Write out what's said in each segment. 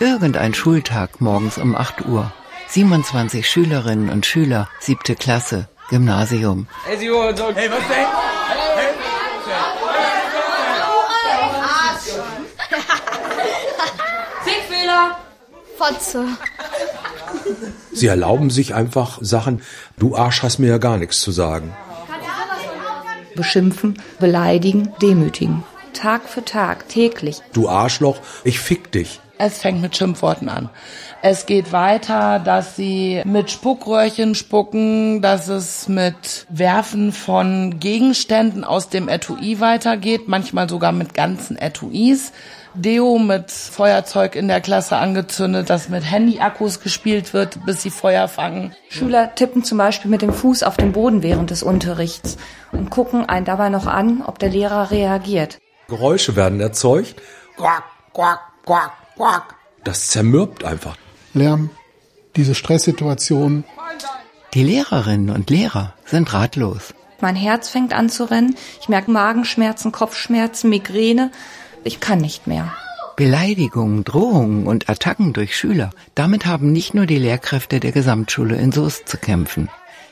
Irgendein Schultag morgens um 8 Uhr. 27 Schülerinnen und Schüler, siebte Klasse, Gymnasium. Hey, was denn? Fickfehler! Fotze. Sie erlauben sich einfach Sachen, du Arsch hast mir ja gar nichts zu sagen. Beschimpfen, beleidigen, demütigen. Tag für Tag, täglich. Du Arschloch, ich fick dich. Es fängt mit Schimpfworten an. Es geht weiter, dass sie mit Spuckröhrchen spucken, dass es mit Werfen von Gegenständen aus dem Etui weitergeht, manchmal sogar mit ganzen Etuis. Deo mit Feuerzeug in der Klasse angezündet, dass mit Handyakkus gespielt wird, bis sie Feuer fangen. Schüler tippen zum Beispiel mit dem Fuß auf den Boden während des Unterrichts und gucken einen dabei noch an, ob der Lehrer reagiert. Geräusche werden erzeugt. Quack, quack, quack, quack. Das zermürbt einfach. Lärm, diese Stresssituation. Die Lehrerinnen und Lehrer sind ratlos. Mein Herz fängt an zu rennen. Ich merke Magenschmerzen, Kopfschmerzen, Migräne. Ich kann nicht mehr. Beleidigungen, Drohungen und Attacken durch Schüler, damit haben nicht nur die Lehrkräfte der Gesamtschule in Soest zu kämpfen.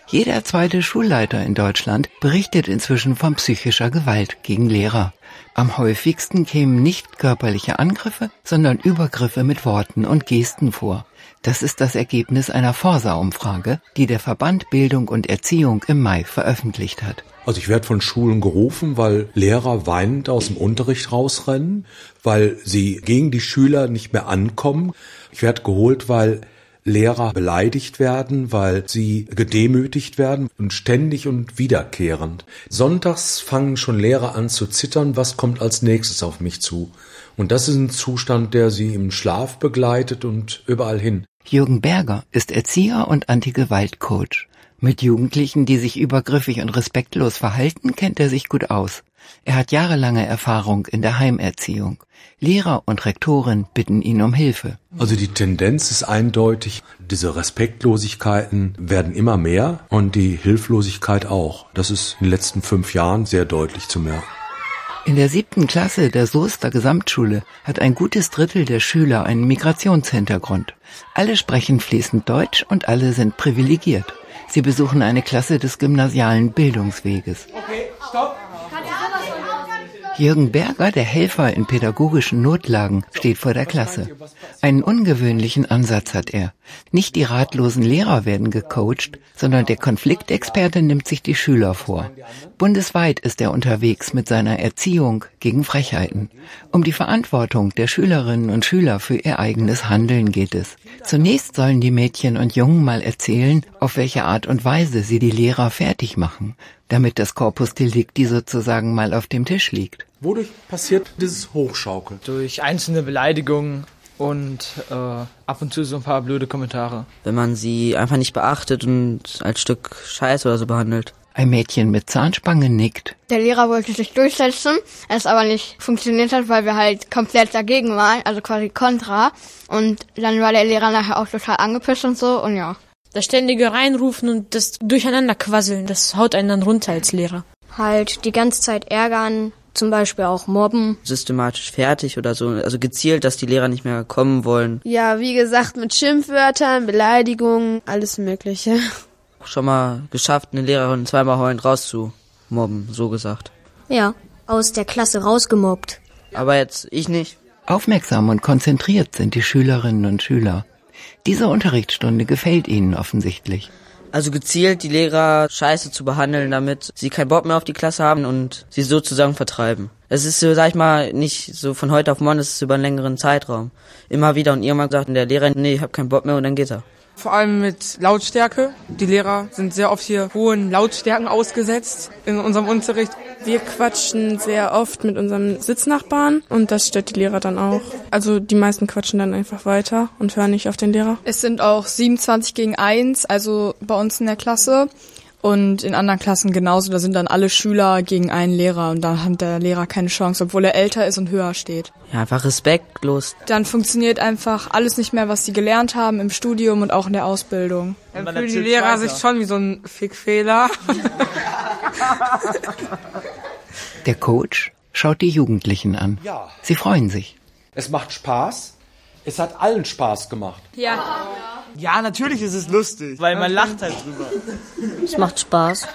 Jeder zweite Schulleiter in Deutschland berichtet inzwischen von psychischer Gewalt gegen Lehrer. Am häufigsten kämen nicht körperliche Angriffe, sondern Übergriffe mit Worten und Gesten vor. Das ist das Ergebnis einer Forsa-Umfrage, die der Verband Bildung und Erziehung im Mai veröffentlicht hat. Also ich werde von Schulen gerufen, weil Lehrer weinend aus dem Unterricht rausrennen, weil sie gegen die Schüler nicht mehr ankommen. Ich werde geholt, weil Lehrer beleidigt werden, weil sie gedemütigt werden und ständig und wiederkehrend. Sonntags fangen schon Lehrer an zu zittern, was kommt als nächstes auf mich zu. Und das ist ein Zustand, der sie im Schlaf begleitet und überall hin. Jürgen Berger ist Erzieher und Anti-Gewalt-Coach. Mit Jugendlichen, die sich übergriffig und respektlos verhalten, kennt er sich gut aus. Er hat jahrelange Erfahrung in der Heimerziehung. Lehrer und Rektoren bitten ihn um Hilfe. Also die Tendenz ist eindeutig, diese Respektlosigkeiten werden immer mehr und die Hilflosigkeit auch. Das ist in den letzten fünf Jahren sehr deutlich zu merken. In der siebten Klasse der Soester Gesamtschule hat ein gutes Drittel der Schüler einen Migrationshintergrund. Alle sprechen fließend Deutsch und alle sind privilegiert. Sie besuchen eine Klasse des gymnasialen Bildungsweges. Okay, stopp. Jürgen Berger, der Helfer in pädagogischen Notlagen, steht vor der Klasse. Einen ungewöhnlichen Ansatz hat er. Nicht die ratlosen Lehrer werden gecoacht, sondern der Konfliktexperte nimmt sich die Schüler vor. Bundesweit ist er unterwegs mit seiner Erziehung gegen Frechheiten. Um die Verantwortung der Schülerinnen und Schüler für ihr eigenes Handeln geht es. Zunächst sollen die Mädchen und Jungen mal erzählen, auf welche Art und Weise sie die Lehrer fertig machen damit das Corpus Delicti sozusagen mal auf dem Tisch liegt. Wodurch passiert dieses Hochschaukeln? Durch einzelne Beleidigungen und äh, ab und zu so ein paar blöde Kommentare. Wenn man sie einfach nicht beachtet und als Stück Scheiß oder so behandelt. Ein Mädchen mit Zahnspange nickt. Der Lehrer wollte sich durchsetzen, es aber nicht funktioniert hat, weil wir halt komplett dagegen waren, also quasi kontra. Und dann war der Lehrer nachher auch total angepisst und so und ja. Das ständige Reinrufen und das Durcheinander quasseln, das haut einen dann runter als Lehrer. Halt die ganze Zeit ärgern, zum Beispiel auch mobben. Systematisch fertig oder so, also gezielt, dass die Lehrer nicht mehr kommen wollen. Ja, wie gesagt, mit Schimpfwörtern, Beleidigungen, alles Mögliche. Schon mal geschafft, eine Lehrerin zweimal heulend rauszumobben, so gesagt. Ja, aus der Klasse rausgemobbt. Aber jetzt ich nicht. Aufmerksam und konzentriert sind die Schülerinnen und Schüler. Diese Unterrichtsstunde gefällt Ihnen offensichtlich. Also gezielt die Lehrer scheiße zu behandeln, damit sie keinen Bock mehr auf die Klasse haben und sie sozusagen vertreiben. Es ist, sag ich mal, nicht so von heute auf morgen, es ist über einen längeren Zeitraum. Immer wieder und irgendwann sagt der Lehrer, nee, ich hab keinen Bock mehr und dann geht er. Vor allem mit Lautstärke. Die Lehrer sind sehr oft hier hohen Lautstärken ausgesetzt in unserem Unterricht. Wir quatschen sehr oft mit unserem Sitznachbarn und das stört die Lehrer dann auch. Also die meisten quatschen dann einfach weiter und hören nicht auf den Lehrer. Es sind auch 27 gegen 1, also bei uns in der Klasse. Und in anderen Klassen genauso, da sind dann alle Schüler gegen einen Lehrer und da hat der Lehrer keine Chance, obwohl er älter ist und höher steht. Ja, einfach respektlos. Dann funktioniert einfach alles nicht mehr, was sie gelernt haben im Studium und auch in der Ausbildung. Dann fühlen die Lehrer sich schon wie so ein Fickfehler. Der Coach schaut die Jugendlichen an. Sie freuen sich. Es macht Spaß. Es hat allen Spaß gemacht. Ja. Ja, natürlich ist es lustig, weil man lacht halt drüber. Es macht Spaß.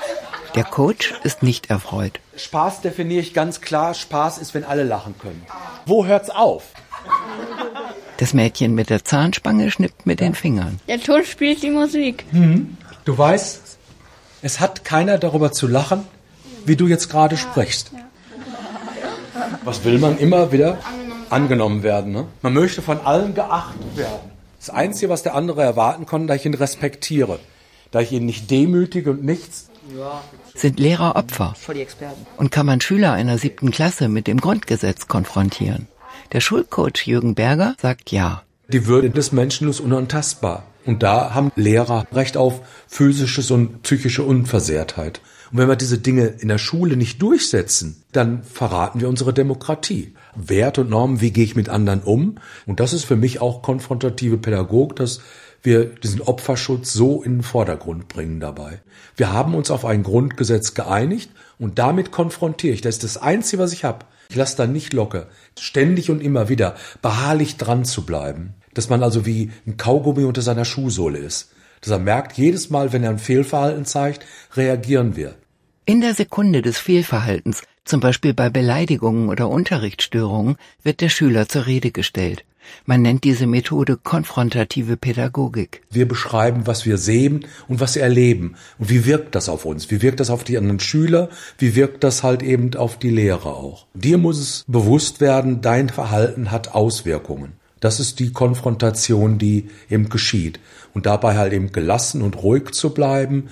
Der Coach ist nicht erfreut. Spaß definiere ich ganz klar. Spaß ist, wenn alle lachen können. Wo hört's auf? Das Mädchen mit der Zahnspange schnippt mit den Fingern. Der Ton spielt die Musik. Mhm. Du weißt, es hat keiner darüber zu lachen, wie du jetzt gerade sprichst. Was will man immer wieder? Angenommen werden. Ne? Man möchte von allen geachtet werden. Das Einzige, was der andere erwarten kann, dass ich ihn respektiere. Da ich ihn nicht demütige und nichts. Sind Lehrer Opfer? Und kann man Schüler einer siebten Klasse mit dem Grundgesetz konfrontieren? Der Schulcoach Jürgen Berger sagt ja. Die Würde des Menschen ist unantastbar. Und da haben Lehrer Recht auf physisches und psychische Unversehrtheit. Und wenn wir diese Dinge in der Schule nicht durchsetzen, dann verraten wir unsere Demokratie. Wert und Normen, wie gehe ich mit anderen um? Und das ist für mich auch konfrontative Pädagogik, dass wir diesen Opferschutz so in den Vordergrund bringen dabei. Wir haben uns auf ein Grundgesetz geeinigt und damit konfrontiere ich. Das ist das Einzige, was ich habe. Ich lasse da nicht locker. Ständig und immer wieder beharrlich dran zu bleiben. Dass man also wie ein Kaugummi unter seiner Schuhsohle ist. Dass er merkt, jedes Mal, wenn er ein Fehlverhalten zeigt, reagieren wir. In der Sekunde des Fehlverhaltens, zum Beispiel bei Beleidigungen oder Unterrichtsstörungen, wird der Schüler zur Rede gestellt. Man nennt diese Methode konfrontative Pädagogik. Wir beschreiben, was wir sehen und was wir erleben. Und wie wirkt das auf uns? Wie wirkt das auf die anderen Schüler? Wie wirkt das halt eben auf die Lehrer auch? Dir muss es bewusst werden, dein Verhalten hat Auswirkungen. Das ist die Konfrontation, die eben geschieht. Und dabei halt eben gelassen und ruhig zu bleiben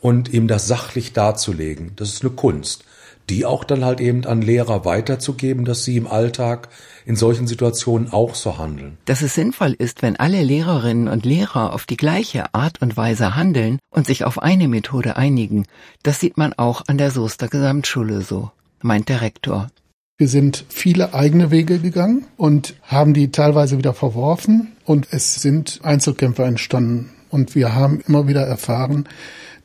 und ihm das sachlich darzulegen. Das ist eine Kunst. Die auch dann halt eben an Lehrer weiterzugeben, dass sie im Alltag in solchen Situationen auch so handeln. Dass es sinnvoll ist, wenn alle Lehrerinnen und Lehrer auf die gleiche Art und Weise handeln und sich auf eine Methode einigen, das sieht man auch an der Soester Gesamtschule so, meint der Rektor. Wir sind viele eigene Wege gegangen und haben die teilweise wieder verworfen und es sind Einzelkämpfe entstanden. Und wir haben immer wieder erfahren,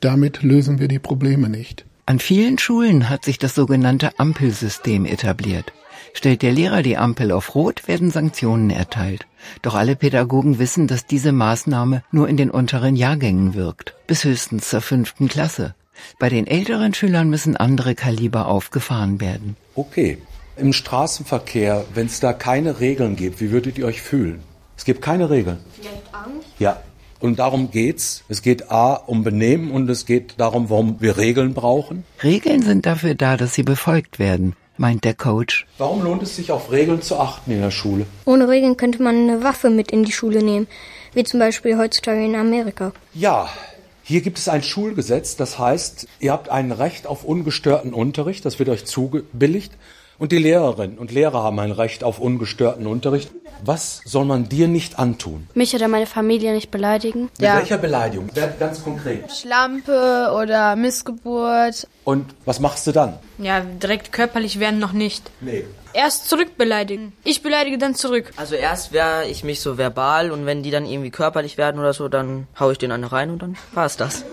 damit lösen wir die Probleme nicht. An vielen Schulen hat sich das sogenannte Ampelsystem etabliert. Stellt der Lehrer die Ampel auf Rot, werden Sanktionen erteilt. Doch alle Pädagogen wissen, dass diese Maßnahme nur in den unteren Jahrgängen wirkt, bis höchstens zur fünften Klasse. Bei den älteren Schülern müssen andere Kaliber aufgefahren werden. Okay. Im Straßenverkehr, wenn es da keine Regeln gibt, wie würdet ihr euch fühlen? Es gibt keine Regeln. Vielleicht Angst? Ja. Und darum geht's. Es geht A um Benehmen und es geht darum, warum wir Regeln brauchen. Regeln sind dafür da, dass sie befolgt werden, meint der Coach. Warum lohnt es sich auf Regeln zu achten in der Schule? Ohne Regeln könnte man eine Waffe mit in die Schule nehmen, wie zum Beispiel heutzutage in Amerika. Ja, hier gibt es ein Schulgesetz, das heißt, ihr habt ein Recht auf ungestörten Unterricht, das wird euch zugebilligt. Und die Lehrerinnen und Lehrer haben ein Recht auf ungestörten Unterricht. Was soll man dir nicht antun? Mich oder meine Familie nicht beleidigen. Mit welcher Beleidigung? Ganz konkret. Schlampe oder Missgeburt. Und was machst du dann? Ja, direkt körperlich werden noch nicht. Nee. Erst zurück beleidigen. Ich beleidige dann zurück. Also erst wehre ich mich so verbal und wenn die dann irgendwie körperlich werden oder so, dann hau ich den eine rein und dann war's das.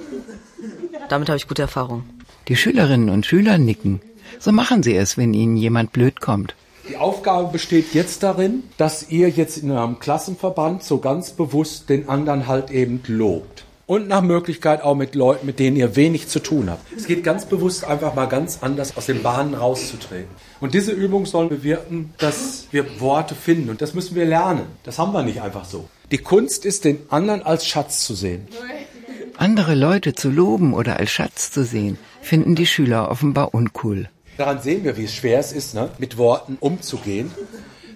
Damit habe ich gute Erfahrung. Die Schülerinnen und Schüler nicken. So machen sie es, wenn ihnen jemand blöd kommt. Die Aufgabe besteht jetzt darin, dass ihr jetzt in eurem Klassenverband so ganz bewusst den anderen halt eben lobt. Und nach Möglichkeit auch mit Leuten, mit denen ihr wenig zu tun habt. Es geht ganz bewusst einfach mal ganz anders aus den Bahnen rauszutreten. Und diese Übung soll bewirken, dass wir Worte finden. Und das müssen wir lernen. Das haben wir nicht einfach so. Die Kunst ist, den anderen als Schatz zu sehen. Andere Leute zu loben oder als Schatz zu sehen, finden die Schüler offenbar uncool. Daran sehen wir, wie es schwer es ist, ne, mit Worten umzugehen.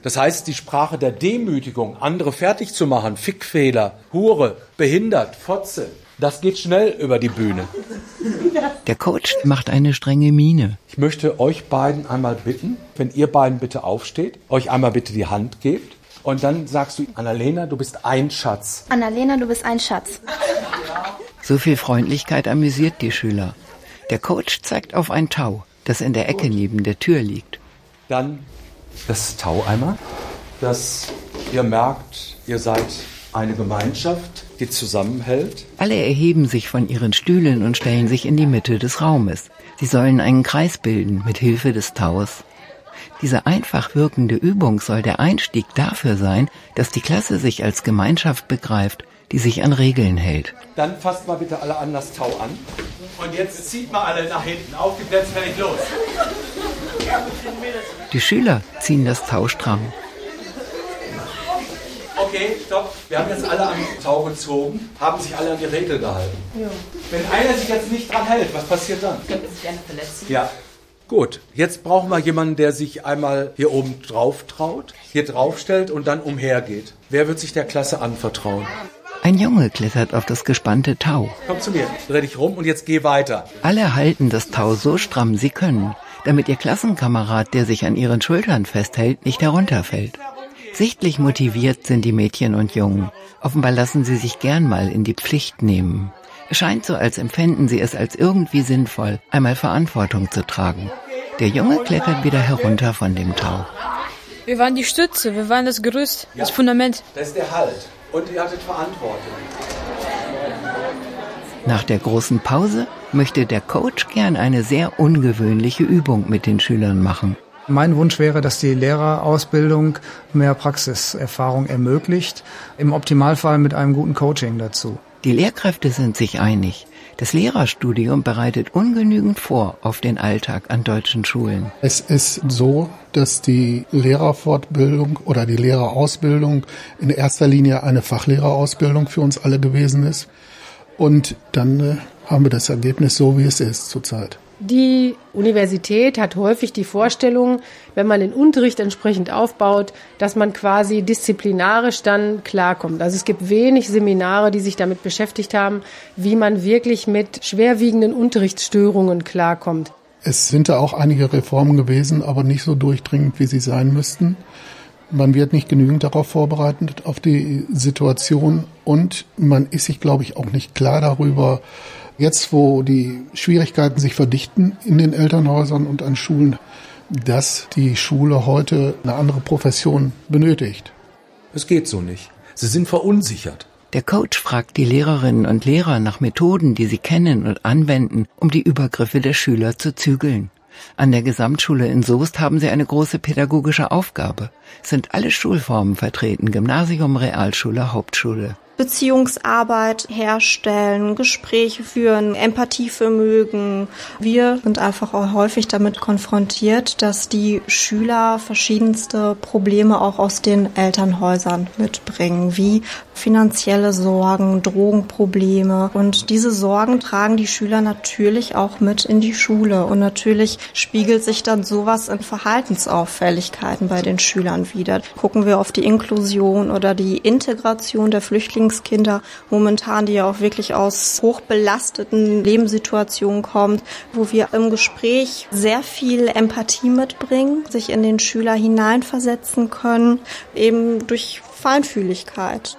Das heißt, die Sprache der Demütigung, andere fertig zu machen, Fickfehler, Hure, behindert, Fotze, das geht schnell über die Bühne. Der Coach macht eine strenge Miene. Ich möchte euch beiden einmal bitten, wenn ihr beiden bitte aufsteht, euch einmal bitte die Hand gebt und dann sagst du, Annalena, du bist ein Schatz. Annalena, du bist ein Schatz. So viel Freundlichkeit amüsiert die Schüler. Der Coach zeigt auf ein Tau, das in der Ecke neben der Tür liegt. Dann das Tau einmal, dass ihr merkt, ihr seid eine Gemeinschaft, die zusammenhält. Alle erheben sich von ihren Stühlen und stellen sich in die Mitte des Raumes. Sie sollen einen Kreis bilden mit Hilfe des Taus. Diese einfach wirkende Übung soll der Einstieg dafür sein, dass die Klasse sich als Gemeinschaft begreift, die sich an Regeln hält. Dann fasst mal bitte alle an das Tau an. Und jetzt zieht mal alle nach hinten. Auf die Plätze, fertig, los. Die Schüler ziehen das Tau stramm. Okay, stopp. Wir haben jetzt alle am Tau gezogen, haben sich alle an die Regel gehalten. Ja. Wenn einer sich jetzt nicht dran hält, was passiert dann? Könnte sich gerne verletzen. Ja. Gut, jetzt brauchen wir jemanden, der sich einmal hier oben drauf traut, hier drauf stellt und dann umhergeht. Wer wird sich der Klasse anvertrauen? Ein Junge klettert auf das gespannte Tau. Komm zu mir, dreh dich rum und jetzt geh weiter. Alle halten das Tau so stramm sie können, damit ihr Klassenkamerad, der sich an ihren Schultern festhält, nicht herunterfällt. Sichtlich motiviert sind die Mädchen und Jungen. Offenbar lassen sie sich gern mal in die Pflicht nehmen. Es scheint so, als empfänden sie es als irgendwie sinnvoll, einmal Verantwortung zu tragen. Der Junge klettert wieder herunter von dem Tau. Wir waren die Stütze, wir waren das Gerüst, ja, das Fundament. Das ist der Halt. Und ihr hattet Verantwortung. Nach der großen Pause möchte der Coach gern eine sehr ungewöhnliche Übung mit den Schülern machen. Mein Wunsch wäre, dass die Lehrerausbildung mehr Praxiserfahrung ermöglicht, im Optimalfall mit einem guten Coaching dazu. Die Lehrkräfte sind sich einig. Das Lehrerstudium bereitet ungenügend vor auf den Alltag an deutschen Schulen. Es ist so, dass die Lehrerfortbildung oder die Lehrerausbildung in erster Linie eine Fachlehrerausbildung für uns alle gewesen ist. Und dann äh, haben wir das Ergebnis so, wie es ist zurzeit. Die Universität hat häufig die Vorstellung, wenn man den Unterricht entsprechend aufbaut, dass man quasi disziplinarisch dann klarkommt. Also es gibt wenig Seminare, die sich damit beschäftigt haben, wie man wirklich mit schwerwiegenden Unterrichtsstörungen klarkommt. Es sind da auch einige Reformen gewesen, aber nicht so durchdringend, wie sie sein müssten. Man wird nicht genügend darauf vorbereitet, auf die Situation und man ist sich, glaube ich, auch nicht klar darüber, Jetzt, wo die Schwierigkeiten sich verdichten in den Elternhäusern und an Schulen, dass die Schule heute eine andere Profession benötigt. Es geht so nicht. Sie sind verunsichert. Der Coach fragt die Lehrerinnen und Lehrer nach Methoden, die sie kennen und anwenden, um die Übergriffe der Schüler zu zügeln. An der Gesamtschule in Soest haben sie eine große pädagogische Aufgabe. Es sind alle Schulformen vertreten, Gymnasium, Realschule, Hauptschule. Beziehungsarbeit herstellen, Gespräche führen, Empathievermögen. Wir sind einfach auch häufig damit konfrontiert, dass die Schüler verschiedenste Probleme auch aus den Elternhäusern mitbringen, wie finanzielle Sorgen, Drogenprobleme. Und diese Sorgen tragen die Schüler natürlich auch mit in die Schule. Und natürlich spiegelt sich dann sowas in Verhaltensauffälligkeiten bei den Schülern wieder. Gucken wir auf die Inklusion oder die Integration der Flüchtlinge Flüchtlingskinder momentan, die ja auch wirklich aus hochbelasteten Lebenssituationen kommt, wo wir im Gespräch sehr viel Empathie mitbringen, sich in den Schüler hineinversetzen können, eben durch Feinfühligkeit.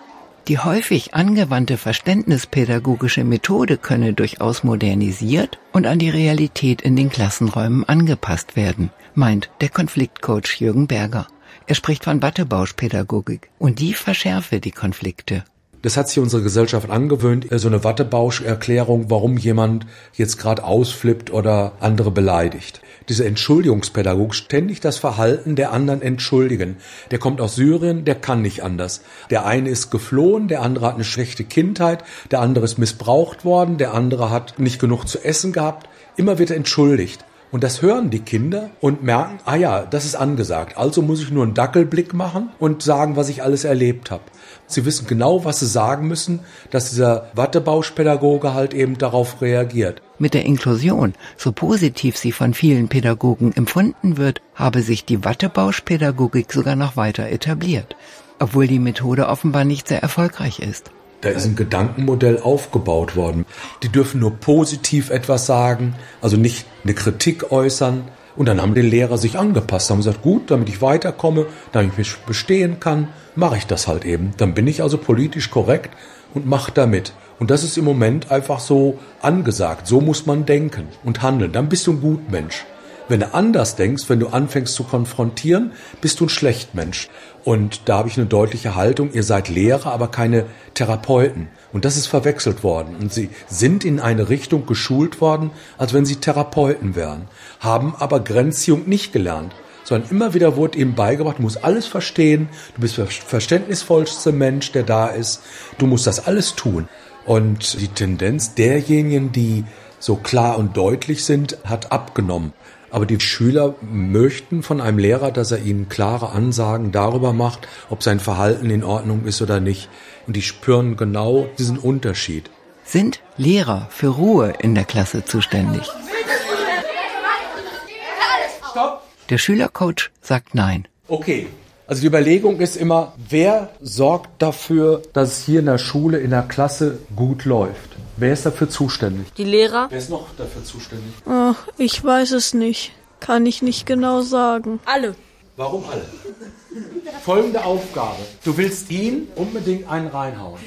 Die häufig angewandte verständnispädagogische Methode könne durchaus modernisiert und an die Realität in den Klassenräumen angepasst werden, meint der Konfliktcoach Jürgen Berger. Er spricht von Wattebauschpädagogik und die verschärfe die Konflikte. Das hat sich unsere Gesellschaft angewöhnt, so eine Wattebausch-Erklärung, warum jemand jetzt gerade ausflippt oder andere beleidigt. Diese Entschuldigungspädagogik, ständig das Verhalten der anderen entschuldigen. Der kommt aus Syrien, der kann nicht anders. Der eine ist geflohen, der andere hat eine schlechte Kindheit, der andere ist missbraucht worden, der andere hat nicht genug zu essen gehabt. Immer wird er entschuldigt. Und das hören die Kinder und merken, ah ja, das ist angesagt. Also muss ich nur einen Dackelblick machen und sagen, was ich alles erlebt habe. Sie wissen genau, was sie sagen müssen, dass dieser Wattebauschpädagoge halt eben darauf reagiert. Mit der Inklusion, so positiv sie von vielen Pädagogen empfunden wird, habe sich die Wattebauschpädagogik sogar noch weiter etabliert, obwohl die Methode offenbar nicht sehr erfolgreich ist. Da ist ein Gedankenmodell aufgebaut worden. Die dürfen nur positiv etwas sagen, also nicht eine Kritik äußern, und dann haben die Lehrer sich angepasst, haben gesagt, gut, damit ich weiterkomme, damit ich mich bestehen kann, mache ich das halt eben. Dann bin ich also politisch korrekt und mache damit. Und das ist im Moment einfach so angesagt. So muss man denken und handeln. Dann bist du ein Gutmensch. Wenn du anders denkst, wenn du anfängst zu konfrontieren, bist du ein Schlechtmensch. Und da habe ich eine deutliche Haltung. Ihr seid Lehrer, aber keine Therapeuten. Und das ist verwechselt worden. Und sie sind in eine Richtung geschult worden, als wenn sie Therapeuten wären, haben aber Grenzziehung nicht gelernt, sondern immer wieder wurde ihm beigebracht, du musst alles verstehen, du bist der verständnisvollste Mensch, der da ist, du musst das alles tun. Und die Tendenz derjenigen, die so klar und deutlich sind, hat abgenommen. Aber die Schüler möchten von einem Lehrer, dass er ihnen klare Ansagen darüber macht, ob sein Verhalten in Ordnung ist oder nicht. Und die spüren genau diesen Unterschied. Sind Lehrer für Ruhe in der Klasse zuständig? Stopp. Der Schülercoach sagt nein. Okay. Also die Überlegung ist immer, wer sorgt dafür, dass es hier in der Schule, in der Klasse gut läuft? Wer ist dafür zuständig? Die Lehrer. Wer ist noch dafür zuständig? Oh, ich weiß es nicht. Kann ich nicht genau sagen. Alle. Warum alle? Folgende Aufgabe. Du willst ihn unbedingt einen reinhauen.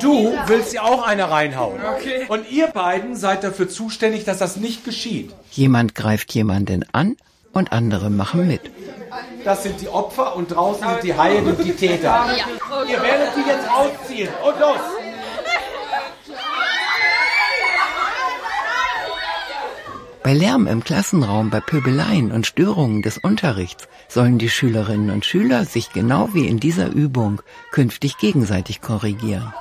Du willst ihr auch eine reinhauen. Okay. Und ihr beiden seid dafür zuständig, dass das nicht geschieht. Jemand greift jemanden an und andere machen mit. Das sind die Opfer und draußen sind die Haie und die Täter. Ihr werdet die jetzt ausziehen. Und los! Bei Lärm im Klassenraum, bei Pöbeleien und Störungen des Unterrichts sollen die Schülerinnen und Schüler sich genau wie in dieser Übung künftig gegenseitig korrigieren.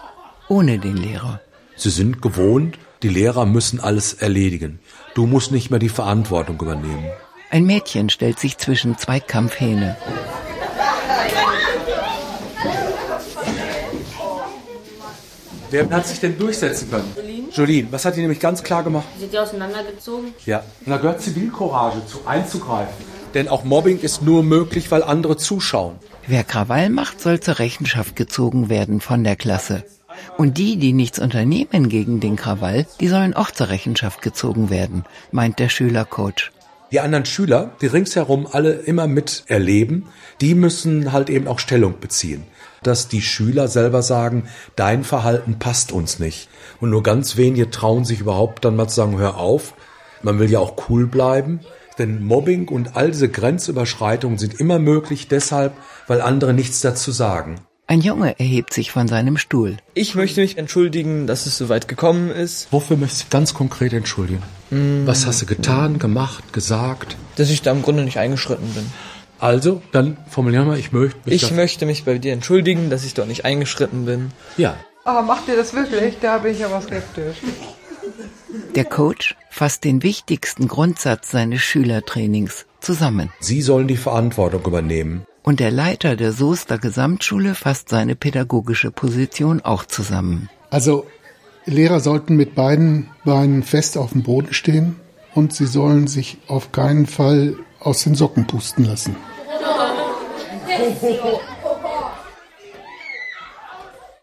Ohne den Lehrer. Sie sind gewohnt, die Lehrer müssen alles erledigen. Du musst nicht mehr die Verantwortung übernehmen. Ein Mädchen stellt sich zwischen zwei Kampfhähne. Wer hat sich denn durchsetzen können? Jolene, was hat die nämlich ganz klar gemacht? Sind die auseinandergezogen? Ja, und da gehört Zivilcourage zu, einzugreifen. Denn auch Mobbing ist nur möglich, weil andere zuschauen. Wer Krawall macht, soll zur Rechenschaft gezogen werden von der Klasse. Und die, die nichts unternehmen gegen den Krawall, die sollen auch zur Rechenschaft gezogen werden, meint der Schülercoach. Die anderen Schüler, die ringsherum alle immer miterleben, die müssen halt eben auch Stellung beziehen. Dass die Schüler selber sagen, dein Verhalten passt uns nicht. Und nur ganz wenige trauen sich überhaupt dann mal zu sagen, hör auf. Man will ja auch cool bleiben. Denn Mobbing und all diese Grenzüberschreitungen sind immer möglich deshalb, weil andere nichts dazu sagen. Ein Junge erhebt sich von seinem Stuhl. Ich möchte mich entschuldigen, dass es so weit gekommen ist. Wofür möchtest du ganz konkret entschuldigen? Mm. Was hast du getan, gemacht, gesagt? Dass ich da im Grunde nicht eingeschritten bin. Also, dann formulieren wir, ich möchte mich. Ich möchte mich bei dir entschuldigen, dass ich dort nicht eingeschritten bin. Ja. Aber macht ihr das wirklich? Da bin ich aber skeptisch. Der Coach fasst den wichtigsten Grundsatz seines Schülertrainings zusammen. Sie sollen die Verantwortung übernehmen. Und der Leiter der Soester Gesamtschule fasst seine pädagogische Position auch zusammen. Also Lehrer sollten mit beiden Beinen fest auf dem Boden stehen und sie sollen sich auf keinen Fall aus den Socken pusten lassen.